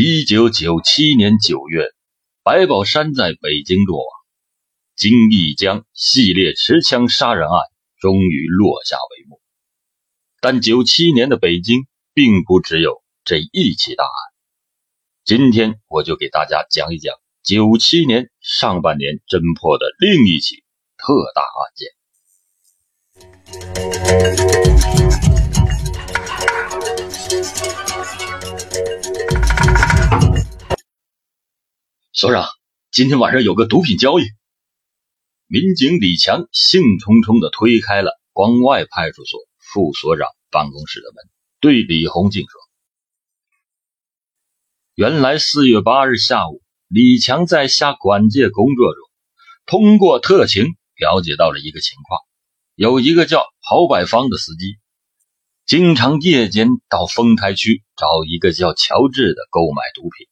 一九九七年九月，白宝山在北京落网，金义江系列持枪杀人案终于落下帷幕。但九七年的北京并不只有这一起大案，今天我就给大家讲一讲九七年上半年侦破的另一起特大案件。所长，今天晚上有个毒品交易。民警李强兴冲冲地推开了关外派出所副所长办公室的门，对李红静说：“原来四月八日下午，李强在下管界工作中，通过特情了解到了一个情况：有一个叫郝百芳的司机，经常夜间到丰台区找一个叫乔治的购买毒品。”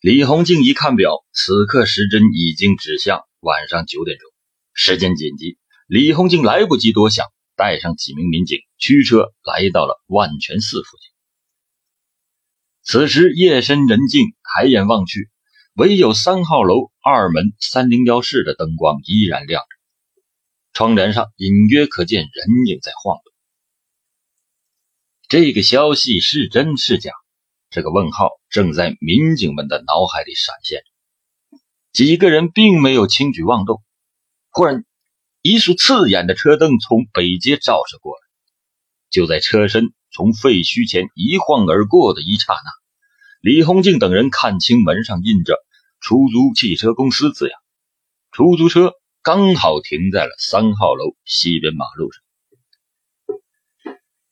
李红静一看表，此刻时针已经指向晚上九点钟，时间紧急。李红静来不及多想，带上几名民警，驱车来到了万泉寺附近。此时夜深人静，抬眼望去，唯有三号楼二门三零幺室的灯光依然亮着，窗帘上隐约可见人影在晃动。这个消息是真是假？这个问号正在民警们的脑海里闪现，几个人并没有轻举妄动。忽然，一束刺眼的车灯从北街照射过来。就在车身从废墟前一晃而过的一刹那，李红静等人看清门上印着“出租汽车公司”字样。出租车刚好停在了三号楼西边马路上。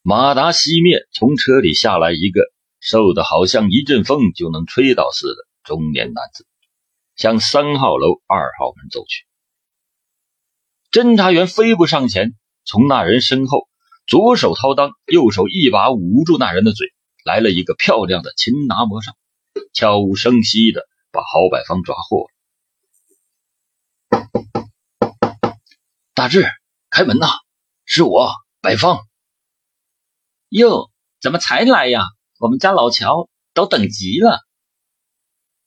马达熄灭，从车里下来一个。瘦的好像一阵风就能吹倒似的中年男子，向三号楼二号门走去。侦查员飞步上前，从那人身后左手掏裆，右手一把捂住那人的嘴，来了一个漂亮的擒拿模上，悄无声息的把郝百芳抓获了。大志，开门呐！是我，百芳。哟，怎么才来呀？我们家老乔都等急了。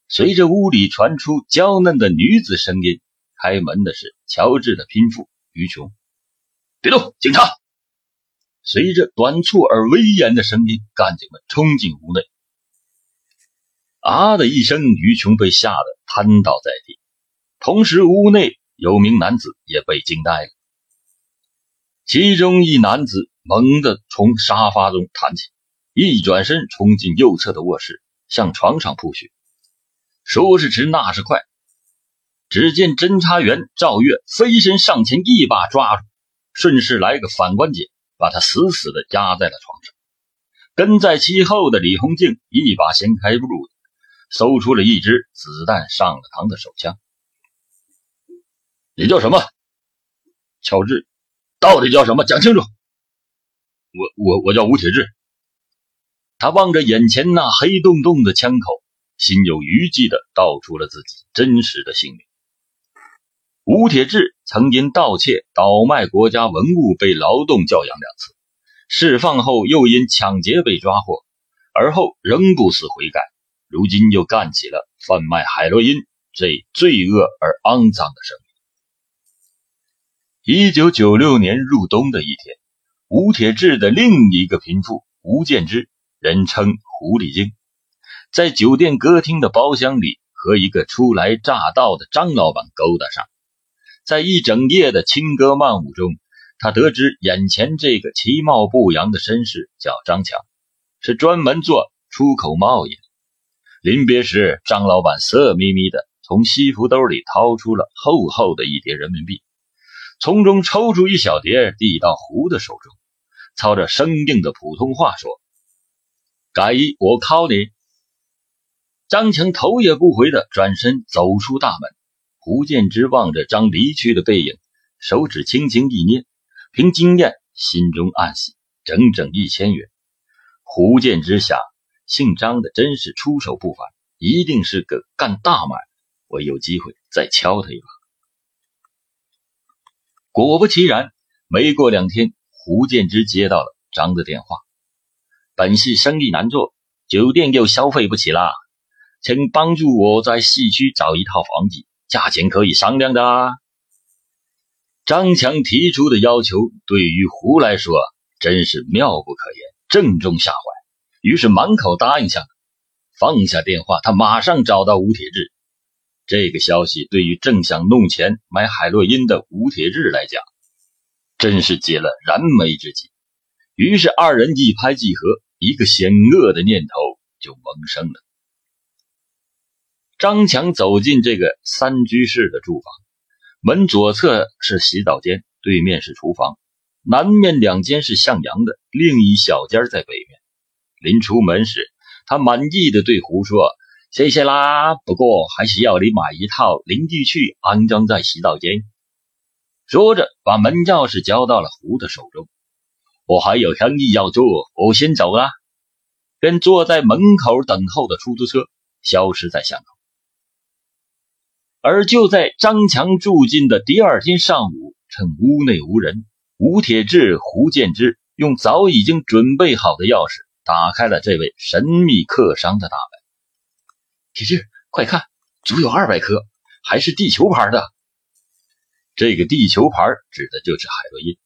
随着屋里传出娇嫩的女子声音，开门的是乔治的拼妇于琼。别动，警察！随着短促而威严的声音，干警们冲进屋内。啊的一声，于琼被吓得瘫倒在地，同时屋内有名男子也被惊呆了。其中一男子猛地从沙发中弹起。一转身，冲进右侧的卧室，向床上扑去。说是迟，那是快。只见侦查员赵月飞身上前，一把抓住，顺势来个反关节，把他死死的压在了床上。跟在其后的李红静一把掀开褥子，搜出了一支子弹上了膛的手枪。你叫什么？乔治，到底叫什么？讲清楚。我我我叫吴铁志。他望着眼前那黑洞洞的枪口，心有余悸地道出了自己真实的姓名。吴铁志曾因盗窃、倒卖国家文物被劳动教养两次，释放后又因抢劫被抓获，而后仍不思悔改，如今又干起了贩卖海洛因这罪恶而肮脏的生意。一九九六年入冬的一天，吴铁志的另一个贫妇吴建之。人称狐狸精，在酒店歌厅的包厢里和一个初来乍到的张老板勾搭上，在一整夜的轻歌曼舞中，他得知眼前这个其貌不扬的绅士叫张强，是专门做出口贸易的。临别时，张老板色眯眯的从西服兜里掏出了厚厚的一叠人民币，从中抽出一小叠递到胡的手中，操着生硬的普通话说。改一，我靠你！张强头也不回的转身走出大门。胡建之望着张离去的背影，手指轻轻一捏，凭经验，心中暗喜，整整一千元。胡建之想，姓张的真是出手不凡，一定是个干大买卖。我有机会再敲他一把。果不其然，没过两天，胡建之接到了张的电话。本系生意难做，酒店又消费不起了，请帮助我在市区找一套房子，价钱可以商量的。啊。张强提出的要求对于胡来说真是妙不可言，正中下怀，于是满口答应下来。放下电话，他马上找到吴铁志。这个消息对于正想弄钱买海洛因的吴铁志来讲，真是解了燃眉之急。于是二人一拍即合，一个险恶的念头就萌生了。张强走进这个三居室的住房，门左侧是洗澡间，对面是厨房，南面两间是向阳的，另一小间在北面。临出门时。他满意的对胡说：“谢谢啦，不过还是要你买一套淋浴器安装在洗澡间。”说着，把门钥匙交到了胡的手中。我还有生意要做，我先走了。便坐在门口等候的出租车消失在巷口。而就在张强住进的第二天上午，趁屋内无人，吴铁志、胡建之用早已经准备好的钥匙。打开了这位神秘客商的大门。铁志，快看，足有二百颗，还是地球牌的。这个地球牌指的就是海洛因。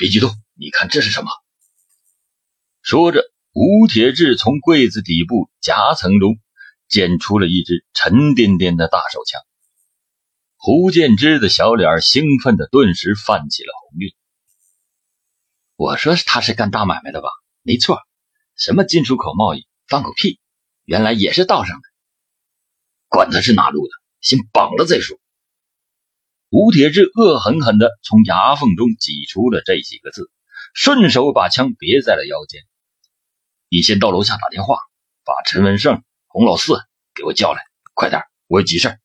别激动，你看这是什么？说着，吴铁志从柜子底部夹层中捡出了一支沉甸甸的大手枪。胡建之的小脸兴奋的顿时泛起了红晕。我说他是干大买卖的吧？没错。什么进出口贸易，放狗屁！原来也是道上的，管他是哪路的，先绑了再说。吴铁志恶狠狠地从牙缝中挤出了这几个字，顺手把枪别在了腰间。你先到楼下打电话，把陈文胜、洪老四给我叫来，快点，我有急事。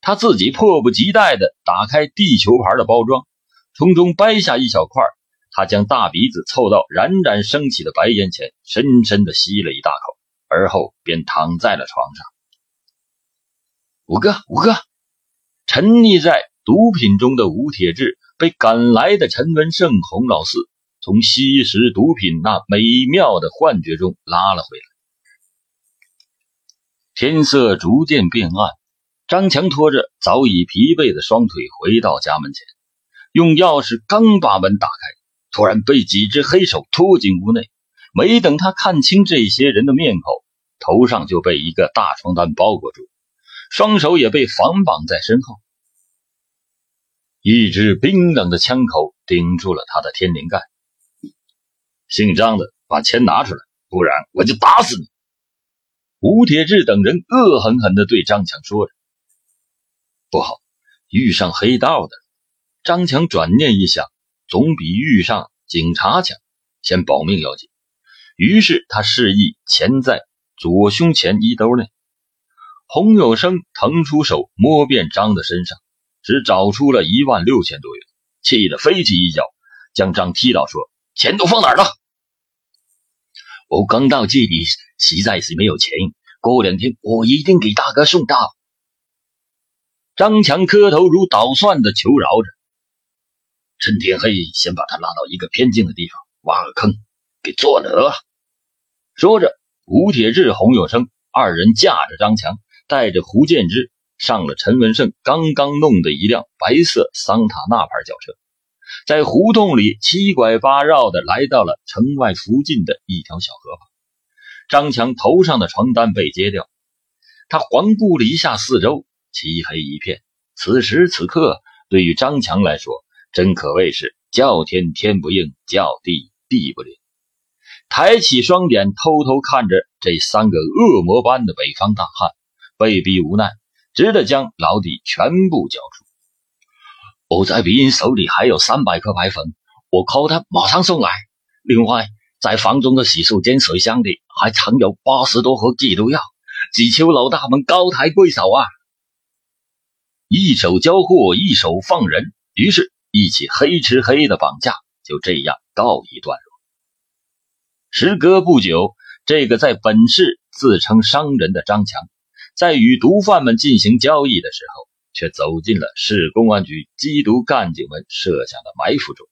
他自己迫不及待地打开地球牌的包装，从中掰下一小块。他将大鼻子凑到冉冉升起的白烟前，深深的吸了一大口，而后便躺在了床上。五哥，五哥，沉溺在毒品中的吴铁志被赶来的陈文胜、洪老四从吸食毒品那美妙的幻觉中拉了回来。天色逐渐变暗，张强拖着早已疲惫的双腿回到家门前，用钥匙刚把门打开。突然被几只黑手拖进屋内，没等他看清这些人的面孔，头上就被一个大床单包裹住，双手也被反绑在身后。一支冰冷的枪口顶住了他的天灵盖。姓张的，把钱拿出来，不然我就打死你！吴铁志等人恶狠狠地对张强说着。不好，遇上黑道的。张强转念一想。总比遇上警察强，先保命要紧。于是他示意钱在左胸前衣兜内。洪有生腾出手摸遍张的身上，只找出了一万六千多元，气得飞起一脚，将张踢倒，说：“钱都放哪儿了？”我刚到这里，实在是没有钱。过两天我一定给大哥送到。张强磕头如捣蒜的求饶着。趁天黑，先把他拉到一个偏静的地方，挖个坑，给做了。说着，吴铁志、洪有生二人架着张强，带着胡建之上了陈文胜刚刚弄的一辆白色桑塔纳牌轿车，在胡同里七拐八绕的来到了城外附近的一条小河旁。张强头上的床单被揭掉，他环顾了一下四周，漆黑一片。此时此刻，对于张强来说，真可谓是叫天天不应，叫地地不灵。抬起双眼，偷偷看着这三个恶魔般的北方大汉，被逼无奈，只得将老底全部交出。我在别人手里还有三百颗白粉，我 call 他马上送来。另外，在房中的洗漱间水箱里还藏有八十多盒解毒药，只求老大们高抬贵手啊！一手交货，一手放人，于是。一起黑吃黑的绑架就这样告一段落。时隔不久，这个在本市自称商人的张强，在与毒贩们进行交易的时候，却走进了市公安局缉毒干警们设下的埋伏中。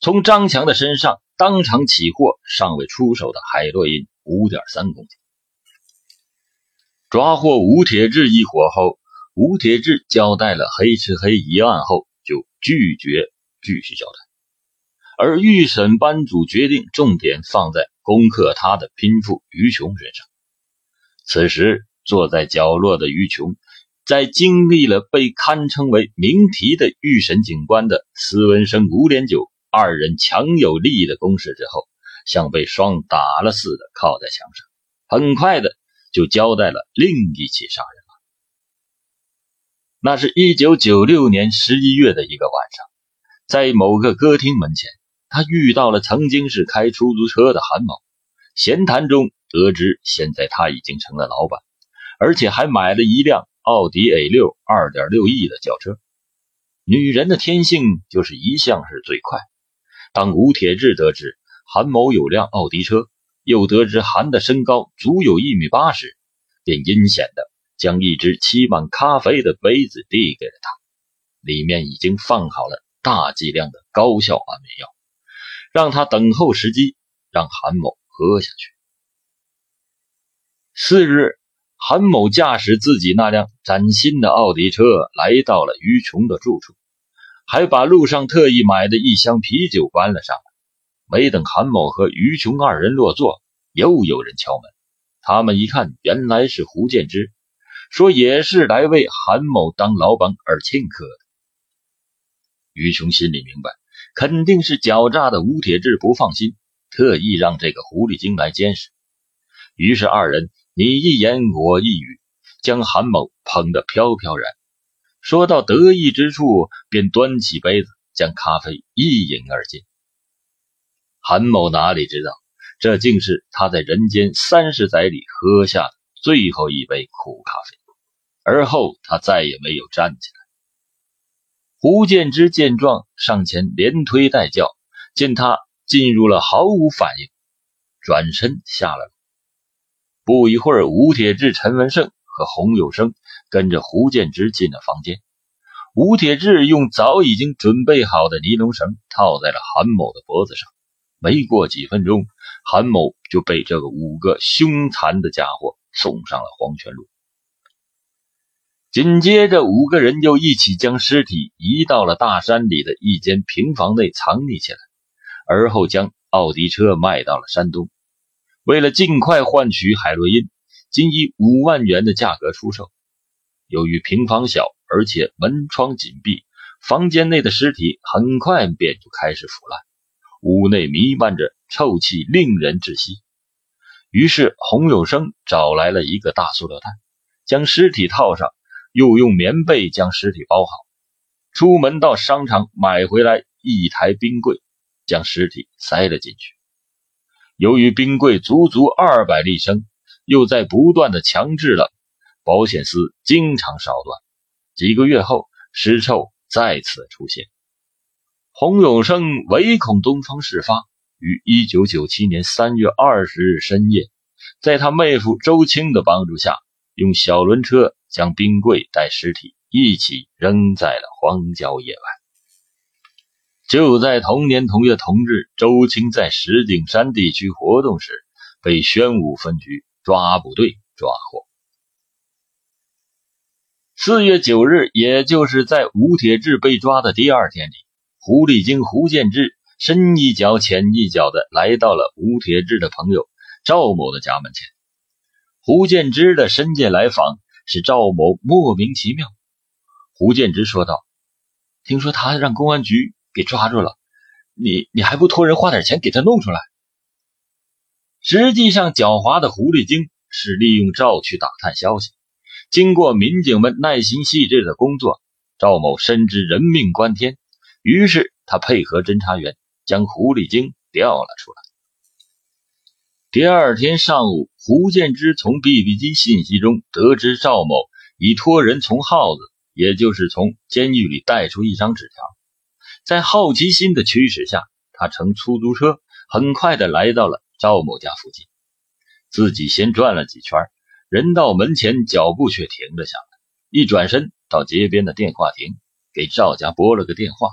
从张强的身上当场起获尚未出手的海洛因五点三公斤。抓获吴铁志一伙后，吴铁志交代了黑吃黑一案后，就拒绝继续交代。而预审班主决定重点放在攻克他的拼妇于琼身上。此时，坐在角落的于琼，在经历了被堪称为名题的御审警官的斯文生、吴连九二人强有力的攻势之后，像被霜打了似的靠在墙上，很快的就交代了另一起杀人案。那是一九九六年十一月的一个晚上，在某个歌厅门前。他遇到了曾经是开出租车的韩某，闲谈中得知现在他已经成了老板，而且还买了一辆奥迪 A 六二点六亿的轿车。女人的天性就是一向是最快。当吴铁志得知韩某有辆奥迪车，又得知韩的身高足有一米八时，便阴险的将一只沏满咖啡的杯子递给了他，里面已经放好了大剂量的高效安眠药。让他等候时机，让韩某喝下去。次日，韩某驾驶自己那辆崭新的奥迪车来到了于琼的住处，还把路上特意买的一箱啤酒搬了上来。没等韩某和于琼二人落座，又有人敲门。他们一看，原来是胡建之，说也是来为韩某当老板而请客的。于琼心里明白。肯定是狡诈的吴铁志不放心，特意让这个狐狸精来监视。于是二人你一言我一语，将韩某捧得飘飘然。说到得意之处，便端起杯子，将咖啡一饮而尽。韩某哪里知道，这竟是他在人间三十载里喝下的最后一杯苦咖啡。而后他再也没有站起来。胡建之见状，上前连推带叫，见他进入了毫无反应，转身下了楼。不一会儿，吴铁志、陈文胜和洪有生跟着胡建之进了房间。吴铁志用早已经准备好的尼龙绳套在了韩某的脖子上。没过几分钟，韩某就被这个五个凶残的家伙送上了黄泉路。紧接着，五个人又一起将尸体移到了大山里的一间平房内藏匿起来，而后将奥迪车卖到了山东。为了尽快换取海洛因，仅以五万元的价格出售。由于平房小，而且门窗紧闭，房间内的尸体很快便就开始腐烂，屋内弥漫着臭气，令人窒息。于是，洪有生找来了一个大塑料袋，将尸体套上。又用棉被将尸体包好，出门到商场买回来一台冰柜，将尸体塞了进去。由于冰柜足足二百立升，又在不断的强制了保险丝，经常烧断。几个月后，尸臭再次出现。洪永生唯恐东窗事发，于一九九七年三月二十日深夜，在他妹夫周青的帮助下，用小轮车。将冰柜带尸体一起扔在了荒郊野外。就在同年同月同日，周青在石景山地区活动时，被宣武分局抓捕队抓获。四月九日，也就是在吴铁志被抓的第二天里，狐狸精胡建志深一脚浅一脚的来到了吴铁志的朋友赵某的家门前。胡建之的深夜来访。使赵某莫名其妙。胡建之说道：“听说他让公安局给抓住了，你你还不托人花点钱给他弄出来？”实际上，狡猾的狐狸精是利用赵去打探消息。经过民警们耐心细致的工作，赵某深知人命关天，于是他配合侦查员将狐狸精调了出来。第二天上午，胡建之从 BB 机信息中得知赵某已托人从耗子，也就是从监狱里带出一张纸条。在好奇心的驱使下，他乘出租车很快的来到了赵某家附近。自己先转了几圈，人到门前，脚步却停了下来。一转身到街边的电话亭，给赵家拨了个电话。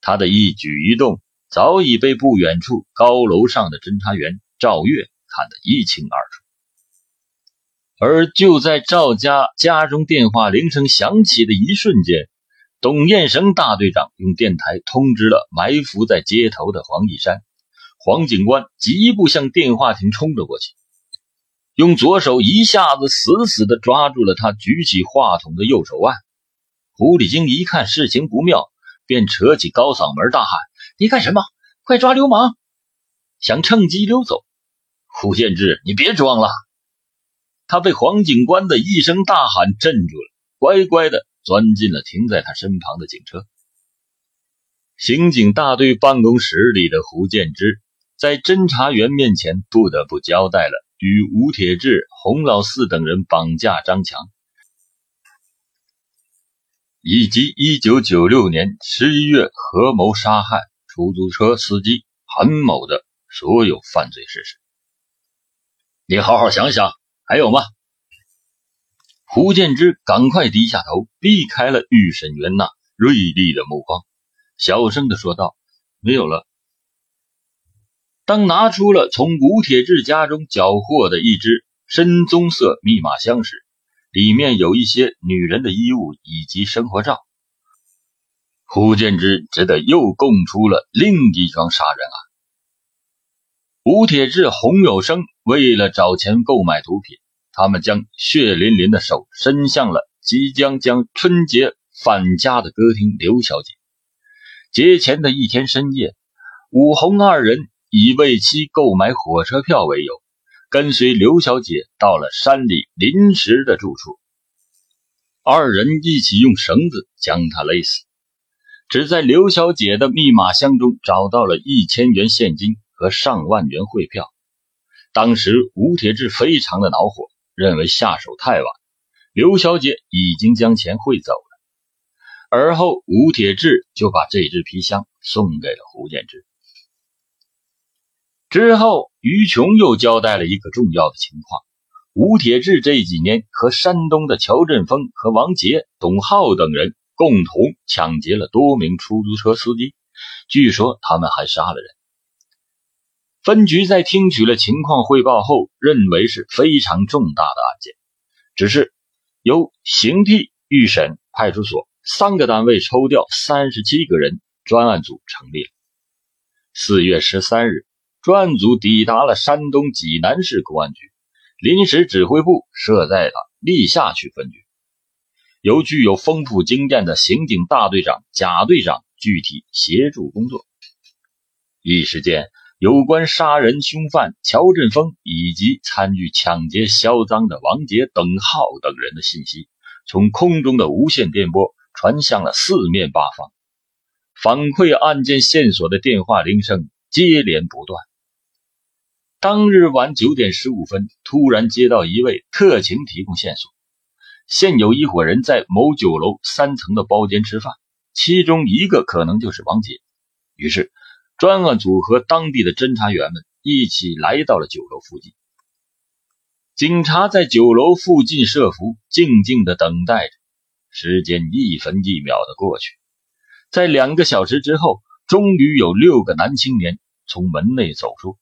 他的一举一动早已被不远处高楼上的侦查员。赵月看得一清二楚。而就在赵家家中电话铃声响起的一瞬间，董彦生大队长用电台通知了埋伏在街头的黄义山。黄警官急步向电话亭冲了过去，用左手一下子死死地抓住了他举起话筒的右手腕。狐狸精一看事情不妙，便扯起高嗓门大喊：“你干什么？快抓流氓！”想趁机溜走。胡建志，你别装了！他被黄警官的一声大喊镇住了，乖乖的钻进了停在他身旁的警车。刑警大队办公室里的胡建之，在侦查员面前不得不交代了与吴铁志、洪老四等人绑架张强，以及1996年11月合谋杀害出租车司机韩某的所有犯罪事实。你好好想想。还有吗？胡建之赶快低下头，避开了预审员那锐利的目光，小声的说道：“没有了。”当拿出了从吴铁志家中缴获的一只深棕色密码箱时，里面有一些女人的衣物以及生活照。胡建之只得又供出了另一桩杀人案。吴铁志、洪有生为了找钱购买毒品，他们将血淋淋的手伸向了即将将春节返家的歌厅刘小姐。节前的一天深夜，武红二人以为妻购买火车票为由，跟随刘小姐到了山里临时的住处。二人一起用绳子将她勒死，只在刘小姐的密码箱中找到了一千元现金。和上万元汇票，当时吴铁志非常的恼火，认为下手太晚，刘小姐已经将钱汇走了。而后吴铁志就把这只皮箱送给了胡建之。之后，于琼又交代了一个重要的情况：吴铁志这几年和山东的乔振峰和王杰、董浩等人共同抢劫了多名出租车司机，据说他们还杀了人。分局在听取了情况汇报后，认为是非常重大的案件，只是由刑替、预审、派出所三个单位抽调三十七个人，专案组成立了。四月十三日，专案组抵达了山东济南市公安局，临时指挥部设在了历下区分局，由具有丰富经验的刑警大队长贾队长具体协助工作。一时间。有关杀人凶犯乔振峰以及参与抢劫销赃的王杰、邓浩等人的信息，从空中的无线电波传向了四面八方，反馈案件线索的电话铃声接连不断。当日晚九点十五分，突然接到一位特情提供线索：现有一伙人在某酒楼三层的包间吃饭，其中一个可能就是王杰。于是。专案组和当地的侦查员们一起来到了酒楼附近。警察在酒楼附近设伏，静静的等待着。时间一分一秒的过去，在两个小时之后，终于有六个男青年从门内走出。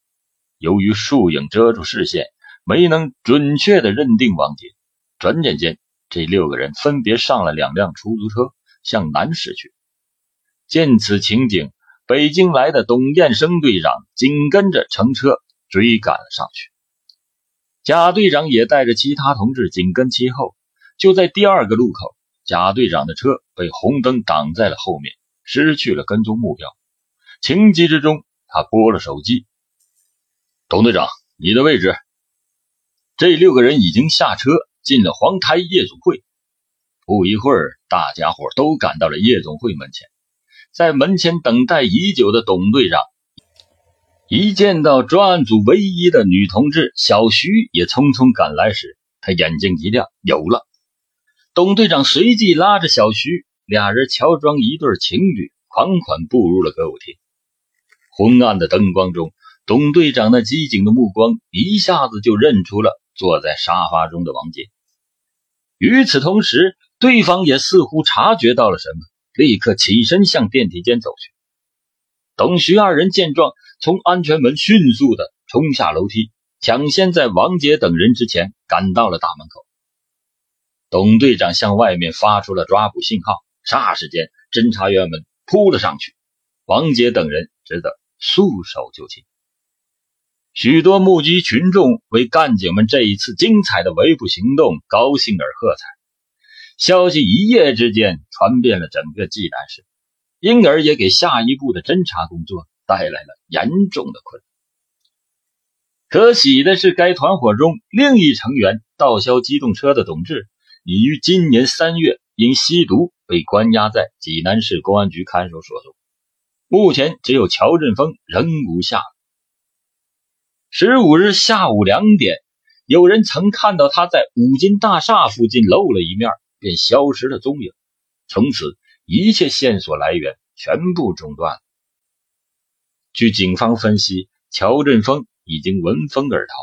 由于树影遮住视线，没能准确的认定王杰。转眼间，这六个人分别上了两辆出租车，向南驶去。见此情景。北京来的董彦生队长紧跟着乘车追赶了上去，贾队长也带着其他同志紧跟其后。就在第二个路口，贾队长的车被红灯挡在了后面，失去了跟踪目标。情急之中，他拨了手机：“董队长，你的位置。”这六个人已经下车进了黄台夜总会。不一会儿，大家伙都赶到了夜总会门前。在门前等待已久的董队长，一见到专案组唯一的女同志小徐也匆匆赶来时，他眼睛一亮，有了。董队长随即拉着小徐，俩人乔装一对情侣，款款步入了歌舞厅。昏暗的灯光中，董队长那机警的目光一下子就认出了坐在沙发中的王杰。与此同时，对方也似乎察觉到了什么。立刻起身向电梯间走去。董徐二人见状，从安全门迅速的冲下楼梯，抢先在王杰等人之前赶到了大门口。董队长向外面发出了抓捕信号，霎时间，侦查员们扑了上去，王杰等人只得束手就擒。许多目击群众为干警们这一次精彩的围捕行动高兴而喝彩。消息一夜之间传遍了整个济南市，因而也给下一步的侦查工作带来了严重的困难。可喜的是，该团伙中另一成员盗销机动车的董志，已于今年三月因吸毒被关押在济南市公安局看守所中。目前，只有乔振峰仍无下落。十五日下午两点，有人曾看到他在五金大厦附近露了一面，便消失了踪影。从此，一切线索来源全部中断了。据警方分析，乔振峰已经闻风而逃。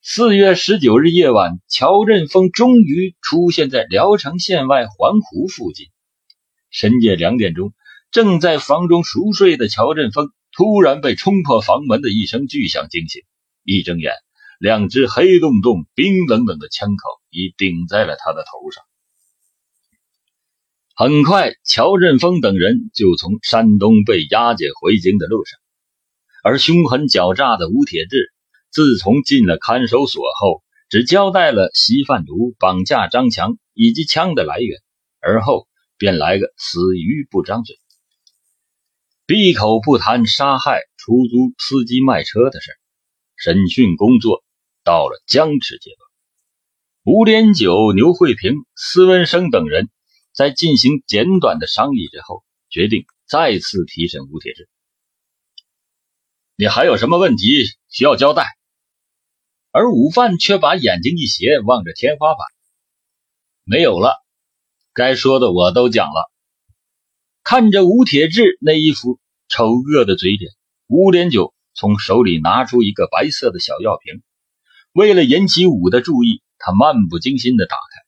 四月十九日夜晚，乔振峰终于出现在聊城县外环湖附近。深夜两点钟，正在房中熟睡的乔振峰。突然被冲破房门的一声巨响惊醒，一睁眼，两只黑洞洞、冰冷冷的枪口已顶在了他的头上。很快，乔振峰等人就从山东被押解回京的路上，而凶狠狡诈的吴铁志，自从进了看守所后，只交代了吸贩毒、绑架张强以及枪的来源，而后便来个死鱼不张嘴。闭口不谈杀害出租司机卖车的事审讯工作到了僵持阶段。吴连九、牛慧平、施文生等人在进行简短的商议之后，决定再次提审吴铁志。你还有什么问题需要交代？而午饭却把眼睛一斜，望着天花板。没有了，该说的我都讲了。看着吴铁志那一副丑恶的嘴脸，吴连九从手里拿出一个白色的小药瓶，为了引起武的注意，他漫不经心地打开，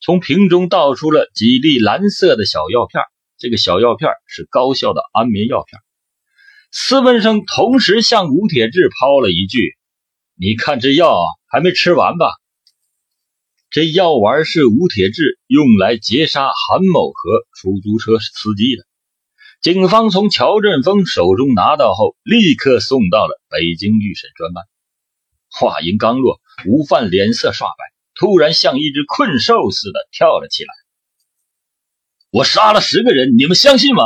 从瓶中倒出了几粒蓝色的小药片。这个小药片是高效的安眠药片。斯文生同时向吴铁志抛了一句：“你看这药还没吃完吧？”这药丸是吴铁志用来劫杀韩某和出租车司机的。警方从乔振峰手中拿到后，立刻送到了北京预审专班。话音刚落，吴范脸色刷白，突然像一只困兽似的跳了起来：“我杀了十个人，你们相信吗？”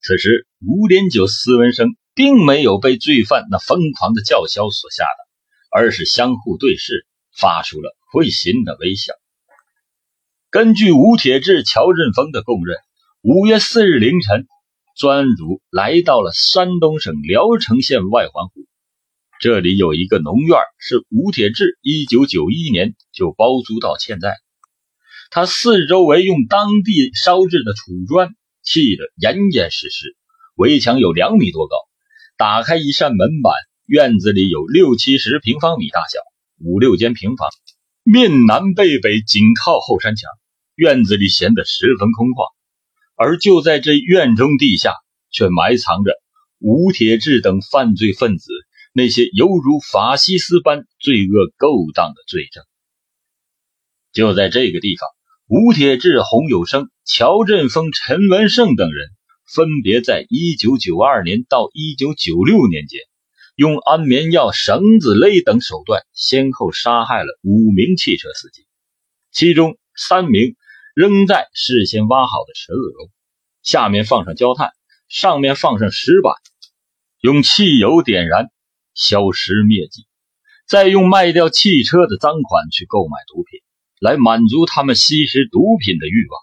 此时，吴连九、斯文生并没有被罪犯那疯狂的叫嚣所吓倒，而是相互对视，发出了。会心的微笑。根据吴铁志、乔振峰的供认，五月四日凌晨，专案组来到了山东省聊城县外环湖，这里有一个农院，是吴铁志一九九一年就包租到现在。他四周围用当地烧制的土砖砌得严严实实，围墙有两米多高。打开一扇门板，院子里有六七十平方米大小，五六间平房。面南背北，紧靠后山墙，院子里显得十分空旷。而就在这院中地下，却埋藏着吴铁志等犯罪分子那些犹如法西斯般罪恶勾当的罪证。就在这个地方，吴铁志、洪有生、乔振峰、陈文胜等人，分别在1992年到1996年间。用安眠药、绳子勒等手段，先后杀害了五名汽车司机，其中三名扔在事先挖好的池子中，下面放上焦炭，上面放上石板，用汽油点燃，消失灭迹，再用卖掉汽车的赃款去购买毒品，来满足他们吸食毒品的欲望。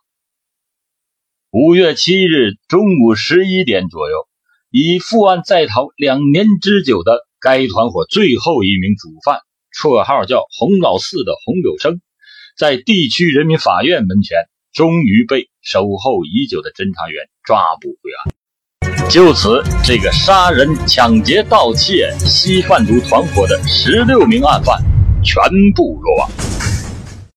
五月七日中午十一点左右。已负案在逃两年之久的该团伙最后一名主犯，绰号叫“洪老四”的洪有生，在地区人民法院门前，终于被守候已久的侦查员抓捕归案。就此，这个杀人、抢劫、盗窃、吸贩毒团伙的十六名案犯全部落网。